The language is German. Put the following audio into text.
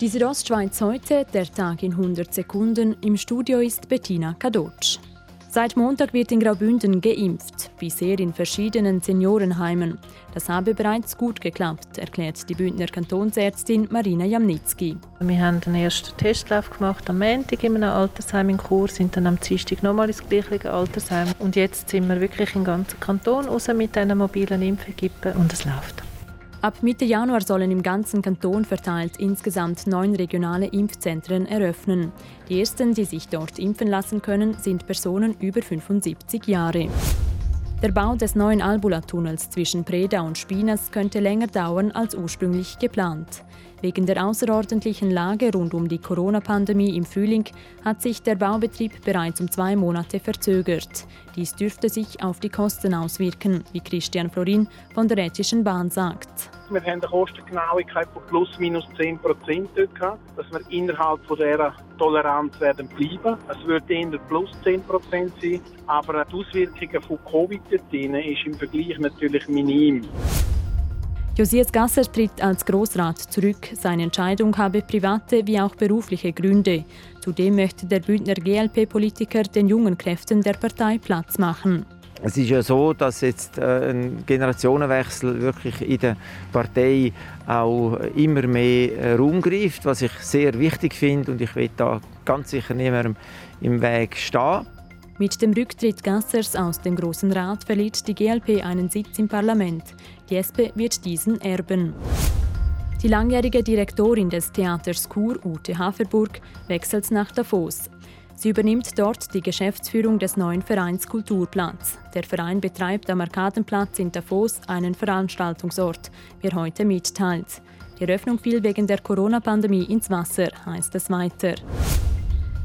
Die Südostschweiz heute, der Tag in 100 Sekunden. Im Studio ist Bettina Kadotsch. Seit Montag wird in Graubünden geimpft, bisher in verschiedenen Seniorenheimen. Das habe bereits gut geklappt, erklärt die Bündner Kantonsärztin Marina Jamnitzki. Wir haben den ersten Testlauf gemacht am Montag in einem Altersheim in Chur, sind dann am Dienstag nochmal ins gleiche Altersheim. Und jetzt sind wir wirklich im ganzen Kanton raus mit diesen mobilen Impfequipen und es läuft. Ab Mitte Januar sollen im ganzen Kanton verteilt insgesamt neun regionale Impfzentren eröffnen. Die ersten, die sich dort impfen lassen können, sind Personen über 75 Jahre. Der Bau des neuen Albula-Tunnels zwischen Preda und Spinas könnte länger dauern als ursprünglich geplant. Wegen der außerordentlichen Lage rund um die Corona-Pandemie im Frühling hat sich der Baubetrieb bereits um zwei Monate verzögert. Dies dürfte sich auf die Kosten auswirken, wie Christian Florin von der Rätischen Bahn sagt. Wir haben eine Kostengenauigkeit von plus minus 10 Prozent gehabt, dass wir innerhalb dieser Toleranz werden bleiben. Es wird eher plus 10 Prozent sein, aber die Auswirkungen von Covid ist im Vergleich natürlich minim. Josias Gasser tritt als Großrat zurück. Seine Entscheidung habe private wie auch berufliche Gründe. Zudem möchte der Bündner GLP-Politiker den jungen Kräften der Partei Platz machen. Es ist ja so, dass jetzt äh, ein Generationenwechsel wirklich in der Partei auch immer mehr äh, Raum greift, was ich sehr wichtig finde und ich will da ganz sicher niemandem im Weg stehen. Mit dem Rücktritt Gassers aus dem Grossen Rat verliert die GLP einen Sitz im Parlament. Die SP wird diesen erben. Die langjährige Direktorin des Theaters Chur, Ute Haferburg, wechselt nach Davos. Sie übernimmt dort die Geschäftsführung des neuen Vereins Kulturplatz. Der Verein betreibt am Arkadenplatz in Davos einen Veranstaltungsort, wie er heute mitteilt. Die Eröffnung fiel wegen der Corona-Pandemie ins Wasser, heißt es weiter.